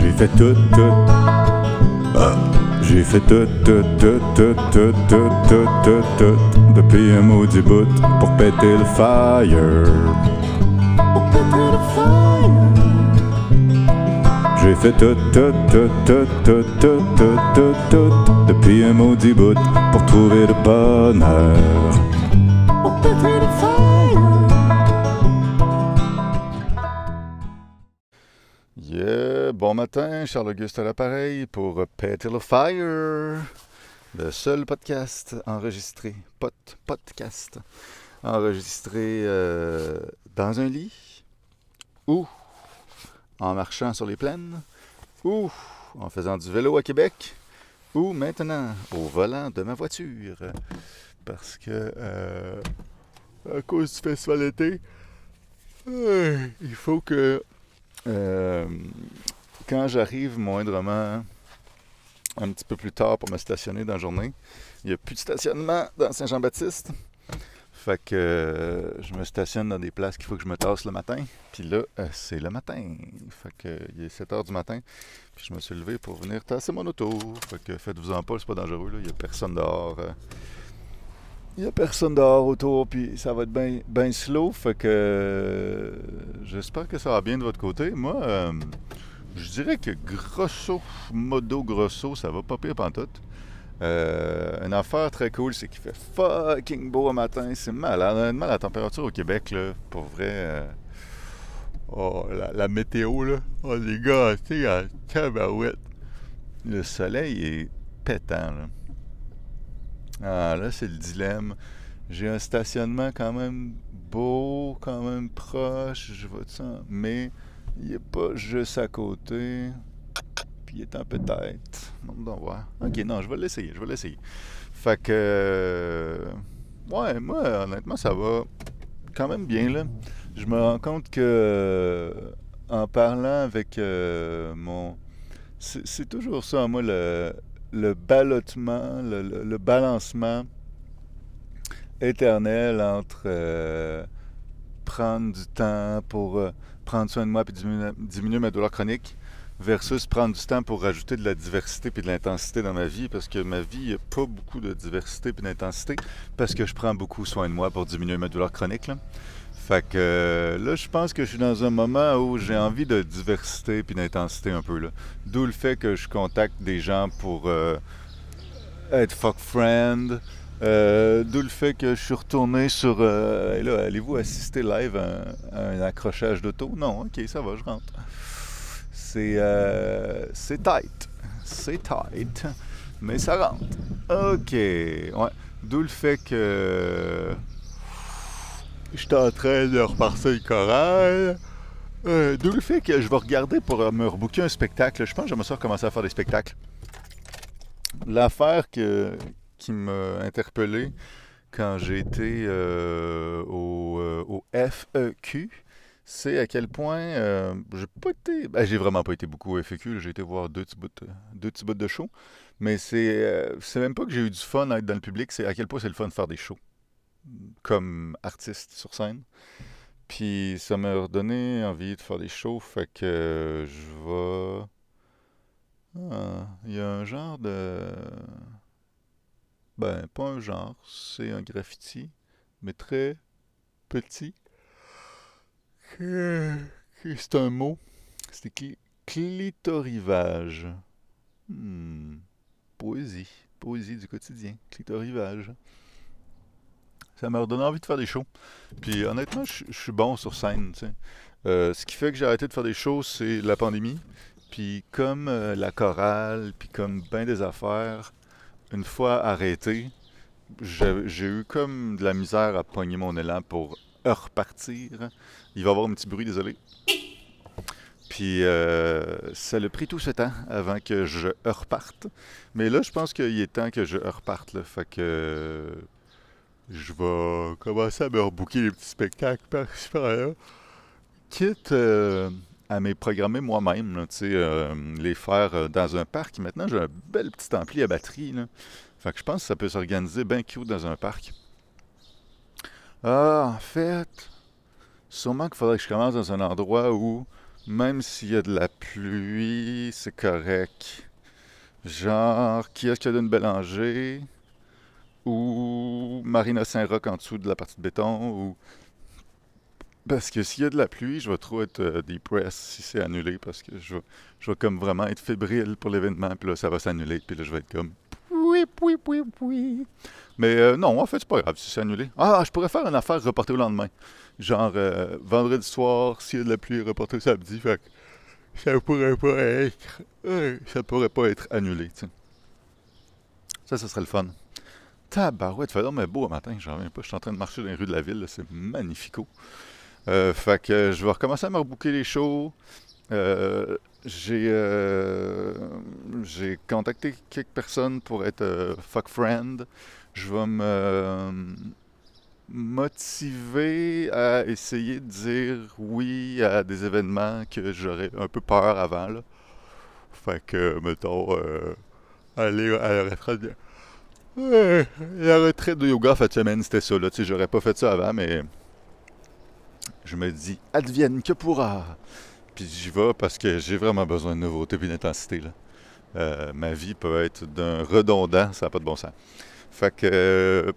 J'ai fait tout, tout. Ah. J'ai fait tout, tout, tout, tout, tout, tout, tout, tout, tout, depuis un maudit bout pour péter le fire. Pour péter le fire. J'ai fait tout, tout, tout, tout, tout, tout, tout, tout, tout, depuis un maudit bout pour trouver le bonheur. Pour péter le fire. Yeah, bon matin, Charles-Auguste à l'appareil pour Péter le Fire, le seul podcast enregistré, pot, podcast, enregistré euh, dans un lit, ou en marchant sur les plaines, ou en faisant du vélo à Québec, ou maintenant au volant de ma voiture. Parce que, euh, à cause du festival d'été, euh, il faut que quand j'arrive moindrement un petit peu plus tard pour me stationner dans la journée, il n'y a plus de stationnement dans Saint-Jean-Baptiste. Fait que euh, je me stationne dans des places qu'il faut que je me tasse le matin. Puis là, euh, c'est le matin. Fait que il est 7 h du matin. Puis je me suis levé pour venir tasser mon auto. Fait que faites-vous-en pas, c'est pas dangereux. Il n'y a personne dehors. Il n'y a personne dehors autour, puis ça va être bien ben slow. Fait que euh, j'espère que ça va bien de votre côté. Moi, euh, je dirais que grosso modo, grosso, ça va pas pire pantoute. Euh, une affaire très cool, c'est qu'il fait fucking beau au matin. C'est malade. Honnêtement, la température au Québec, là, pour vrai. oh, la, météo, là. Oh, les gars, tu sais, tabarouette. Le soleil est pétant, là. Ah, là, c'est le dilemme. J'ai un stationnement quand même beau, quand même proche, je vois ça, mais il n'est pas juste à côté. Puis il est en peut-être. On va. Ok, non, je vais l'essayer, je vais l'essayer. Fait que. Euh, ouais, moi, honnêtement, ça va quand même bien, là. Je me rends compte que. Euh, en parlant avec euh, mon. C'est toujours ça, moi, le, le le, balancement éternel entre prendre du temps pour euh, prendre soin de moi et diminuer, ma douleur chronique versus prendre du temps pour rajouter de la diversité et de l'intensité dans ma vie parce que ma vie, il n'y a pas beaucoup de diversité et d'intensité parce que je prends beaucoup soin de moi pour diminuer ma douleur chronique. Là. Fait que euh, là, je pense que je suis dans un moment où j'ai envie de diversité puis d'intensité un peu. D'où le fait que je contacte des gens pour euh, être fuck friend. Euh, d'où le fait que je suis retourné sur. et là, allez-vous assister live à, un accrochage d'auto? Non, ok, ça va, je rentre. C'est. c'est tight. C'est tight. Mais ça rentre. Ok. Ouais. D'où le fait que J'étais en train de repartir le choral. Euh, D'où le fait que je vais regarder pour me rebooker un spectacle. Je pense que j'aimerais ça commencer à faire des spectacles. L'affaire qui m'a interpellé quand j'ai été euh, au, euh, FEQ, c'est à quel point euh, j'ai pas été. Ben, j'ai vraiment pas été beaucoup au FEQ. J'ai été voir deux petits bouts de, deux petits bouts de show. Mais c'est, c'est même pas que j'ai eu du fun à être dans le public, c'est à quel point c'est le fun de faire des shows comme artiste sur scène. Puis ça m'a redonné envie de faire des shows, fait que je vais. Il y a un genre de. Ben, pas un genre, c'est un graffiti, mais très petit. C'est un mot? C'est clitorivage. Hmm. Poésie. Poésie du quotidien. Clitorivage ça m'a redonné envie de faire des shows. Puis honnêtement, je, suis bon sur scène. Euh, ce qui fait que j'ai arrêté de faire des shows, c'est la pandémie. Puis comme euh, la chorale, puis comme bien des affaires, une fois arrêté, j'ai eu comme de la misère à pogner mon élan pour repartir. Il va y avoir un petit bruit, désolé. Puis euh, ça a pris tout ce temps avant que je reparte. Mais là, je pense qu'il est temps que je reparte. Là. Fait que je vais commencer à me rebooker les petits spectacles par là. Quitte euh, à me programmer moi-même, euh, les faire euh, dans un parc. Maintenant, j'ai un bel petit ampli à batterie. Là. Fait je pense que ça peut s'organiser bien cute dans un parc. Ah, en fait, sûrement qu'il faudrait que je commence dans un endroit où Même s'il y a de la pluie, c'est correct. Genre, qui est-ce qui a une Bélanger ou Marina Saint-Roch en dessous de la partie de béton ou parce que s'il y a de la pluie, je vais trop être euh, depressed si c'est annulé parce que je vais, je vais comme vraiment être fébrile pour l'événement puis là ça va s'annuler puis là je vais être comme oui oui oui oui. Mais euh, non, en fait, c'est pas grave si c'est annulé. Ah, je pourrais faire une affaire reportée au lendemain. Genre euh, vendredi soir, s'il y a de la pluie, reportée samedi, fait que ça pourrait pas être ça pourrait pas être annulé. Ça, ça serait le fun. Tabarouette, fait mais beau matin, j'en reviens pas. Je suis en train de marcher dans les rues de la ville, c'est magnifico. Euh, fait que je vais recommencer à me rebooker les shows. Euh, j'ai euh, j'ai contacté quelques personnes pour être fuck friend. Je vais me motiver à essayer de dire oui à des événements que j'aurais un peu peur avant. Fait que, mettons, aller à la retraite. la retraite de yoga cette semaine, c'était ça. J'aurais pas fait ça avant, mais je me dis, advienne que pourra. Puis j'y vais parce que j'ai vraiment besoin de nouveauté et d'intensité. Euh, ma vie peut être d'un redondant, ça n'a pas de bon sens. Fait que euh,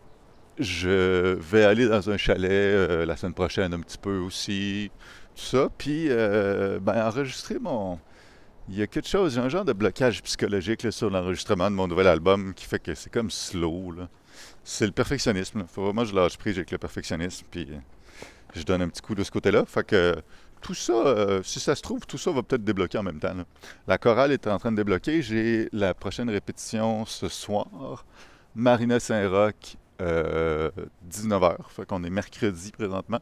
je vais aller dans un chalet euh, la semaine prochaine un petit peu aussi, tout ça. Puis ben, enregistrer mon. Il y a quelque chose, un genre de blocage psychologique sur l'enregistrement de mon nouvel album qui fait que c'est comme slow. C'est le perfectionnisme. Il faut vraiment que je lâche prise avec le perfectionnisme. Puis je donne un petit coup de ce côté-là. Fait que tout ça, euh, si ça se trouve, tout ça va peut-être débloquer en même temps. La chorale est en train de débloquer. J'ai la prochaine répétition ce soir. Marina Saint-Roch, 19h. Euh, fait qu'on est mercredi présentement.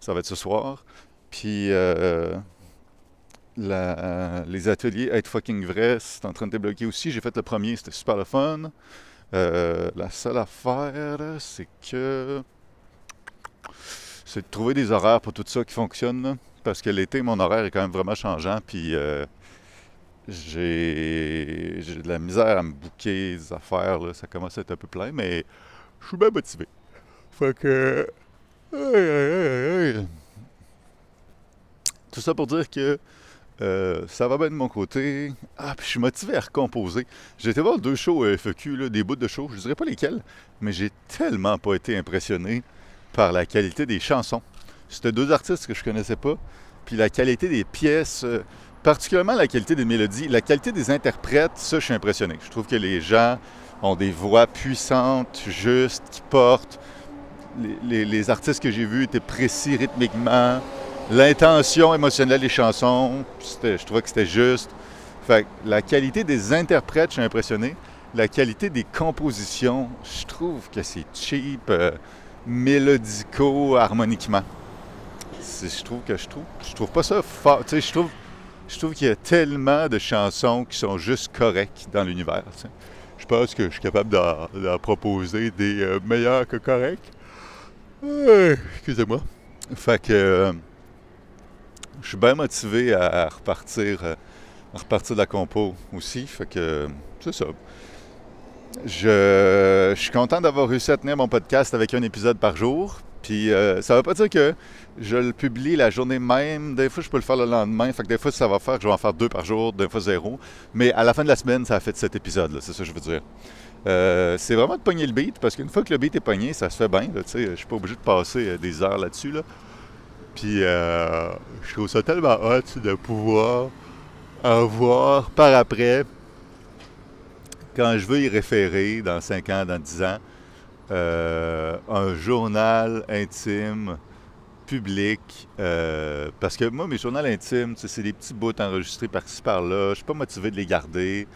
Ça va être ce soir. Puis euh, les ateliers Être fucking vrai, c'est en train de débloquer aussi. J'ai fait le premier, c'était super le fun. la seule affaire, c'est que c'est de trouver des horaires pour tout ça qui fonctionnent. parce que l'été, mon horaire est quand même vraiment changeant. Puis euh, j'ai, de la misère à me bouquer des affaires. Ça commence à être un peu plein, mais je suis bien motivé. Fait que. Tout ça pour dire que euh, ça va bien de mon côté. Ah, puis je suis motivé à recomposer. J'ai été voir deux shows FEQ, des bouts de shows. Je ne dirais pas lesquels, mais j'ai tellement pas été impressionné par la qualité des chansons. C'était deux artistes que je connaissais pas. Puis la qualité des pièces, euh, particulièrement la qualité des mélodies, la qualité des interprètes, ça, je suis impressionné. Je trouve que les gens ont des voix puissantes, justes, qui portent. Les, artistes que j'ai vus étaient précis rythmiquement. L'intention émotionnelle des chansons, je trouvais que c'était juste. Fait la qualité des interprètes, je suis impressionné. La qualité des compositions, je trouve que c'est cheap. Euh, mélodico-harmoniquement. Je trouve que je trouve, je trouve pas ça fort. Je trouve, je qu'il y a tellement de chansons qui sont juste correctes dans l'univers. Je pense que je suis capable d'en proposer des euh, meilleurs que corrects. Excusez-moi. Fait que euh, je suis bien motivé à repartir, euh, à repartir de la compo aussi. Fait que c'est ça. Je, suis content d'avoir réussi à tenir mon podcast avec un épisode par jour. Puis euh, ça veut pas dire que je le publie la journée même. Des fois, je peux le faire le lendemain. Fait que des fois, ça va faire que je vais en faire deux par jour, des fois zéro. Mais à la fin de la semaine, ça a fait cet épisode-là. C'est ça que je veux dire. Euh, c'est vraiment de pogner le beat parce qu'une fois que le beat est pogné, ça se fait bien. Je suis pas obligé de passer euh, des heures là-dessus. Là. Puis je trouve ça tellement hot de pouvoir avoir par après quand je veux y référer dans 5 ans, dans 10 ans, euh, un journal intime public, euh, parce que moi, mes journaux intimes, c'est des petits bouts enregistrés par-ci, par-là, je suis pas motivé de les garder.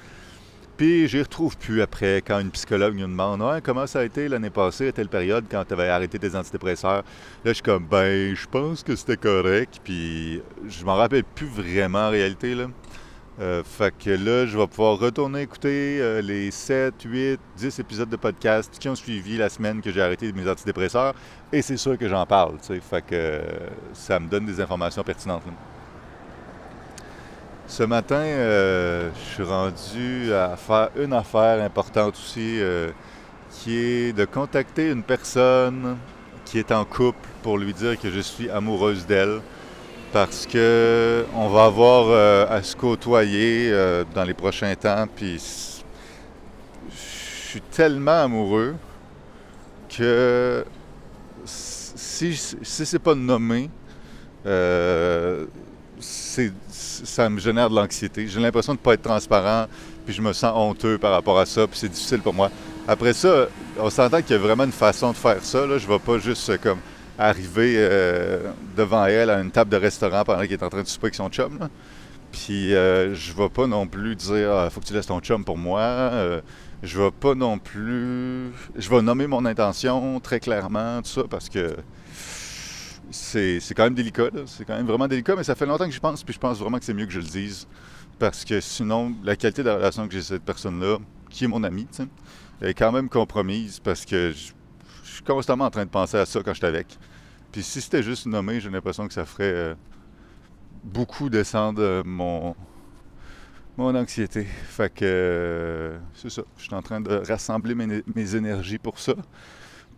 Puis, je retrouve plus après quand une psychologue nous demande ouais, comment ça a été l'année passée à telle période quand tu avais arrêté tes antidépresseurs. Là, je suis comme ben, je pense que c'était correct. Puis, je m'en rappelle plus vraiment en réalité. Là. Euh, fait que là, je vais pouvoir retourner écouter euh, les 7, 8, 10 épisodes de podcast qui ont suivi la semaine que j'ai arrêté mes antidépresseurs. Et c'est sûr que j'en parle, Fait que euh, ça me donne des informations pertinentes. Ce matin, je suis rendu à faire une affaire importante aussi, qui est de contacter une personne qui est en couple pour lui dire que je suis amoureuse d'elle. Parce que on va avoir euh, à se côtoyer euh, dans les prochains temps. Puis je suis tellement amoureux que si, si c'est pas nommé, euh, ça me génère de l'anxiété. J'ai l'impression de ne pas être transparent, puis je me sens honteux par rapport à ça, puis c'est difficile pour moi. Après ça, on s'entend qu'il y a vraiment une façon de faire ça. Là. Je ne vais pas juste comme arriver euh, devant elle à une table de restaurant pendant qu'elle est en train de souper avec son chum. Puis euh, je vais pas non plus dire ah, faut que tu laisses ton chum pour moi. je vais pas non plus. Je vais nommer mon intention très clairement, tout ça, parce que c'est quand même délicat. C'est quand même vraiment délicat, mais ça fait longtemps que je pense, puis je pense vraiment que c'est mieux que je le dise. Parce que sinon, la qualité de la relation que j'ai avec cette personne-là, qui est mon ami, elle est quand même compromise parce que je, constamment en train de penser à ça quand je suis avec. Puis si c'était juste nommé, j'ai l'impression que ça ferait euh, beaucoup descendre euh, mon, mon anxiété. Fait que euh, c'est ça. Je suis en train de rassembler mes, énergies pour ça.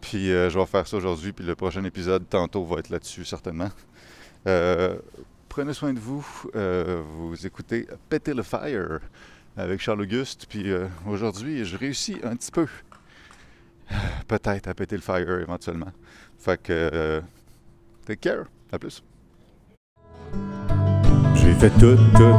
Puis je vais faire ça aujourd'hui. Puis le prochain épisode, tantôt, va être là-dessus, certainement. prenez soin de vous. vous écoutez Péter le Fire avec Charles Auguste. Puis aujourd'hui, je réussis un petit peu, peut-être, à péter le fire éventuellement. Fait que, euh, take care. À plus. J'ai fait tout, tout.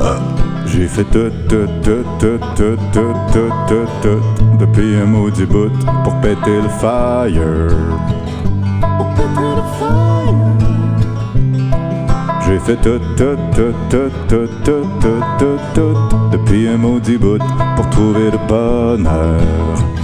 Ah. J'ai fait tout, tout, tout, tout, tout, tout, tout, tout, tout, depuis un maudit bout pour péter le fire. Pour péter le fire. J'ai fait tout, tout, tout, tout, tout, tout, tout, tout, tout, depuis un maudit bout pour trouver le bonheur.